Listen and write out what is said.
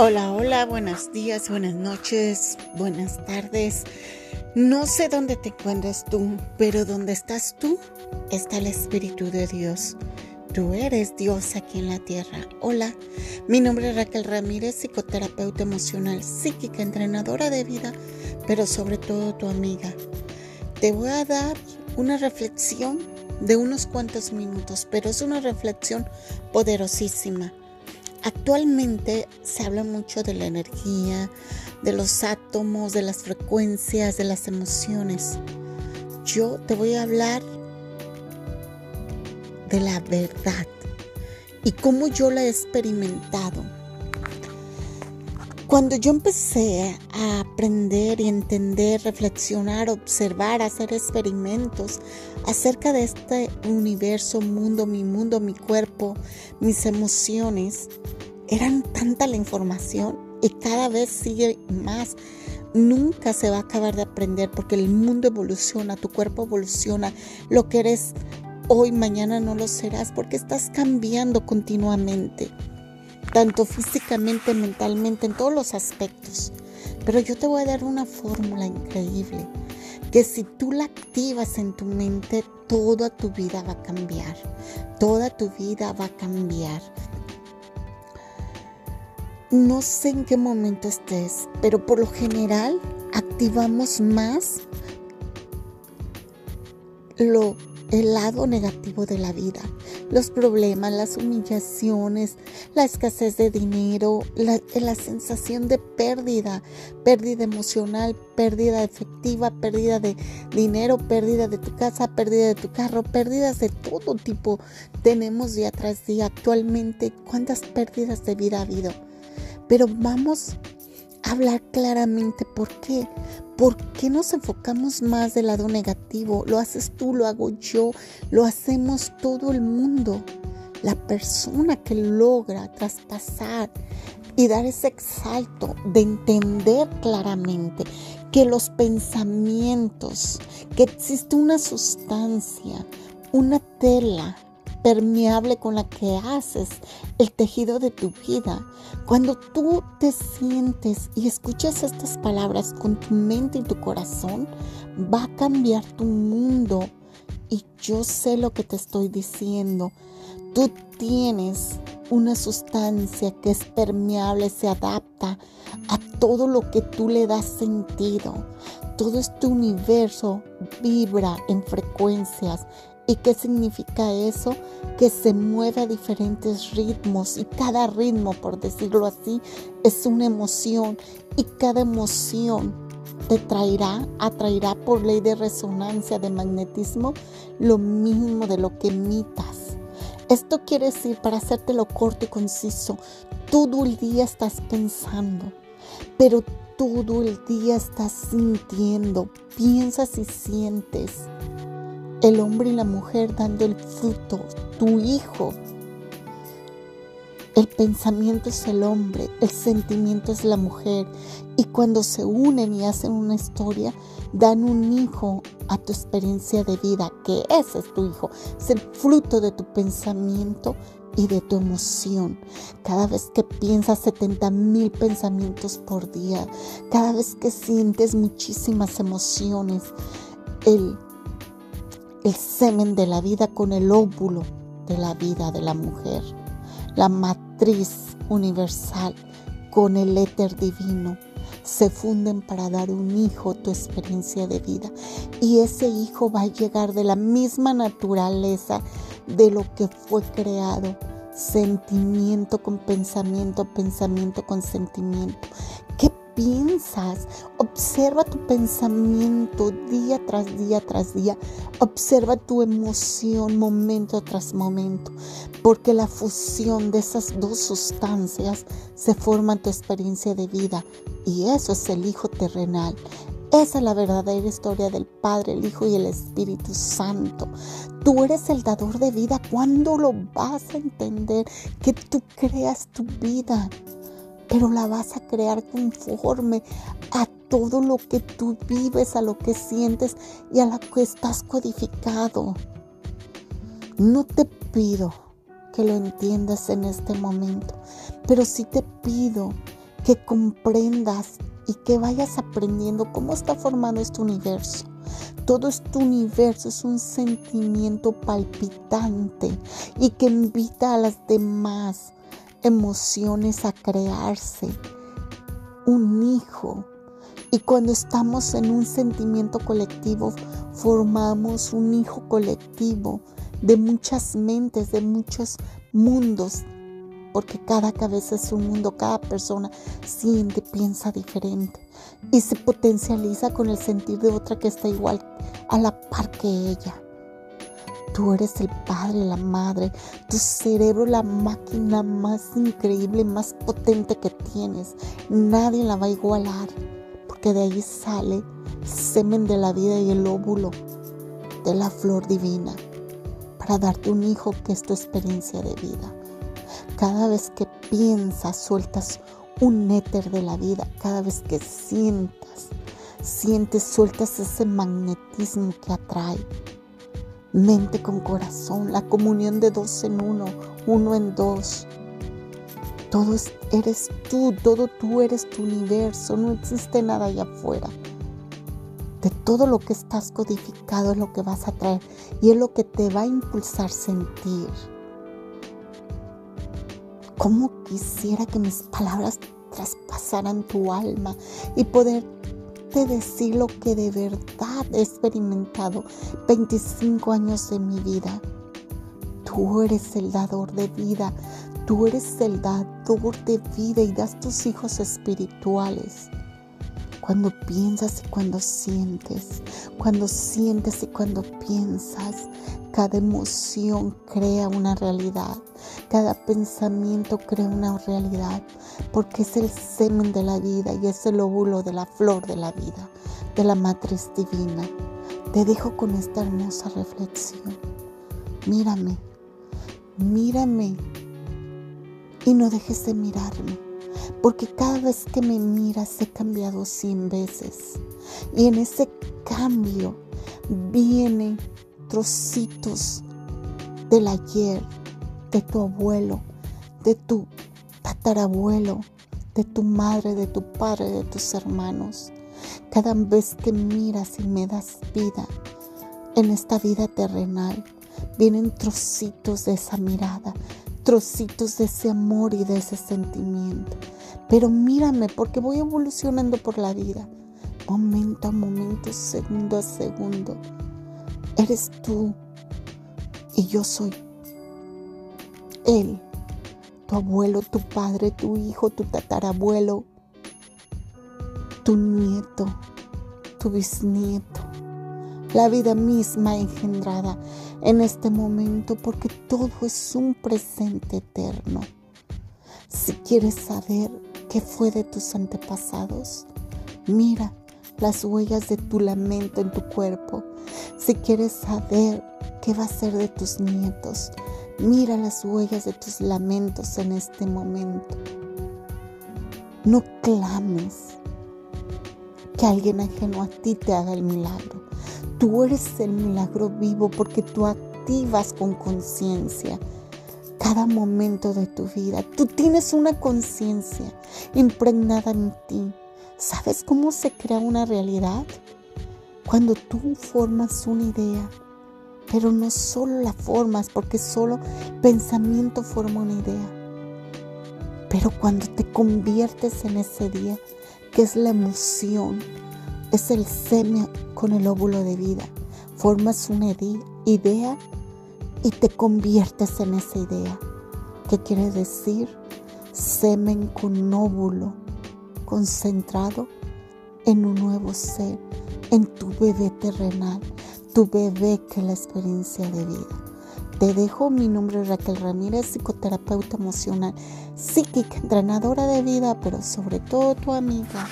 Hola, hola, buenos días, buenas noches, buenas tardes. No sé dónde te encuentras tú, pero donde estás tú está el Espíritu de Dios. Tú eres Dios aquí en la tierra. Hola, mi nombre es Raquel Ramírez, psicoterapeuta emocional, psíquica, entrenadora de vida, pero sobre todo tu amiga. Te voy a dar una reflexión de unos cuantos minutos, pero es una reflexión poderosísima. Actualmente se habla mucho de la energía, de los átomos, de las frecuencias, de las emociones. Yo te voy a hablar de la verdad y cómo yo la he experimentado. Cuando yo empecé a aprender y entender, reflexionar, observar, hacer experimentos acerca de este universo, mundo, mi mundo, mi cuerpo, mis emociones, eran tanta la información y cada vez sigue más. Nunca se va a acabar de aprender porque el mundo evoluciona, tu cuerpo evoluciona, lo que eres hoy, mañana no lo serás porque estás cambiando continuamente, tanto físicamente, mentalmente, en todos los aspectos. Pero yo te voy a dar una fórmula increíble, que si tú la activas en tu mente, toda tu vida va a cambiar, toda tu vida va a cambiar. No sé en qué momento estés, pero por lo general activamos más lo el lado negativo de la vida, los problemas, las humillaciones, la escasez de dinero, la, sensación de pérdida, pérdida emocional, pérdida efectiva, pérdida de dinero, pérdida de tu casa, pérdida de tu carro, pérdidas de todo tipo tenemos día tras día actualmente. ¿Cuántas pérdidas de vida ha habido? Pero vamos a hablar claramente por qué. ¿Por qué nos enfocamos más del lado negativo? Lo haces tú, lo hago yo, lo hacemos todo el mundo. La persona que logra traspasar y dar ese exalto de entender claramente que los pensamientos, que existe una sustancia, una tela, permeable con la que haces el tejido de tu vida. Cuando tú te sientes y escuchas estas palabras con tu mente y tu corazón, va a cambiar tu mundo. Y yo sé lo que te estoy diciendo. Tú tienes una sustancia que es permeable, se adapta a todo lo que tú le das sentido. Todo este universo vibra en frecuencias, ¿Y qué significa eso? Que se mueve a diferentes ritmos y cada ritmo, por decirlo así, es una emoción y cada emoción te traerá, atraerá por ley de resonancia, de magnetismo, lo mismo de lo que emitas. Esto quiere decir, para hacértelo corto y conciso, todo el día estás pensando, pero todo el día estás sintiendo, piensas y sientes el hombre y la mujer dando el fruto, tu hijo. El pensamiento es el hombre, el sentimiento es la mujer. Y cuando se unen y hacen una historia, dan un hijo a tu experiencia de vida, que ese es tu hijo, es el fruto de tu pensamiento y de tu emoción. Cada vez que piensas 70 mil pensamientos por día, cada vez que sientes muchísimas emociones, el el semen de la vida con el óvulo de la vida de la mujer, la matriz universal con el éter divino. Se funden para dar un hijo tu experiencia de vida. Y ese hijo va a llegar de la misma naturaleza de lo que fue creado. Sentimiento con pensamiento, pensamiento con sentimiento. ¿Qué piensas. Observa tu pensamiento día tras día tras día. Observa tu emoción momento tras momento. Porque la fusión de esas dos sustancias se forma en tu experiencia de vida. Y eso es el Hijo terrenal. Esa es la verdadera historia del Padre, el Hijo y el Espíritu Santo. Tú eres el dador de vida. ¿Cuándo lo vas a entender? Que tú creas tu vida pero la vas a crear conforme a todo lo que tú vives, a lo que sientes y a lo que estás codificado. No te pido que lo entiendas en este momento, pero sí te pido que comprendas y que vayas aprendiendo cómo está formado este universo. Todo este universo es un sentimiento palpitante y que invita a las demás emociones a crearse un hijo. Y cuando estamos en un sentimiento colectivo, formamos un hijo colectivo de muchas mentes, de muchos mundos, porque cada cabeza es un mundo, cada persona siente, piensa diferente y se potencializa con el sentir de otra que está igual a la par que ella. Tú eres el padre, la madre, tu cerebro, la máquina más increíble, más potente que tienes. Nadie la va a igualar, porque de ahí sale semen de la vida y el óvulo de la flor divina para darte un hijo que es tu experiencia de vida. Cada vez que piensas, sueltas un éter de la vida. Cada vez que sientas, sientes, sueltas ese magnetismo que atrae. Mente con corazón, la comunión de dos en uno, uno en dos. Todo eres tú, todo tú eres tu universo, no existe nada allá afuera. De todo lo que estás codificado es lo que vas a traer y es lo que te va a impulsar sentir. ¿Cómo quisiera que mis palabras traspasaran tu alma y poderte decir lo que de verdad he experimentado 25 años de mi vida? Tú eres el dador de vida, tú eres el dador de vida y das tus hijos espirituales. Cuando piensas y cuando sientes, cuando sientes y cuando piensas, cada emoción crea una realidad, cada pensamiento crea una realidad, porque es el semen de la vida y es el óvulo de la flor de la vida, de la matriz divina. Te dejo con esta hermosa reflexión. Mírame, mírame y no dejes de mirarme porque cada vez que me miras he cambiado cien veces. Y en ese cambio vienen trocitos del ayer, de tu abuelo, de tu tatarabuelo, de tu madre, de tu padre, de tus hermanos. Cada vez que miras y me das vida en esta vida terrenal, vienen trocitos de esa mirada, trocitos de ese amor y de ese sentimiento. Pero mírame porque voy evolucionando por la vida, momento a momento, segundo a segundo. Eres tú y yo soy Él, tu abuelo, tu padre, tu hijo, tu tatarabuelo, tu nieto, tu bisnieto, la vida misma engendrada en este momento porque todo es un presente eterno. Si quieres saber ¿Qué fue de tus antepasados? Mira las huellas de tu lamento en tu cuerpo. Si quieres saber qué va a ser de tus nietos, mira las huellas de tus lamentos en este momento. No clames que alguien ajeno a ti te haga el milagro. Tú eres el milagro vivo porque tú activas con conciencia cada momento de tu vida. Tú tienes una conciencia impregnada en ti. ¿Sabes cómo se crea una realidad? Cuando tú formas una idea, pero no solo la formas, porque solo pensamiento forma una idea. Pero cuando te conviertes en ese día, que es la emoción, es el semio con el óvulo de vida, formas una idea y te conviertes en esa idea. ¿Qué quiere decir? Semen con óvulo concentrado en un nuevo ser, en tu bebé terrenal, tu bebé que la experiencia de vida. Te dejo, mi nombre es Raquel Ramírez, psicoterapeuta emocional, psíquica, entrenadora de vida, pero sobre todo tu amiga.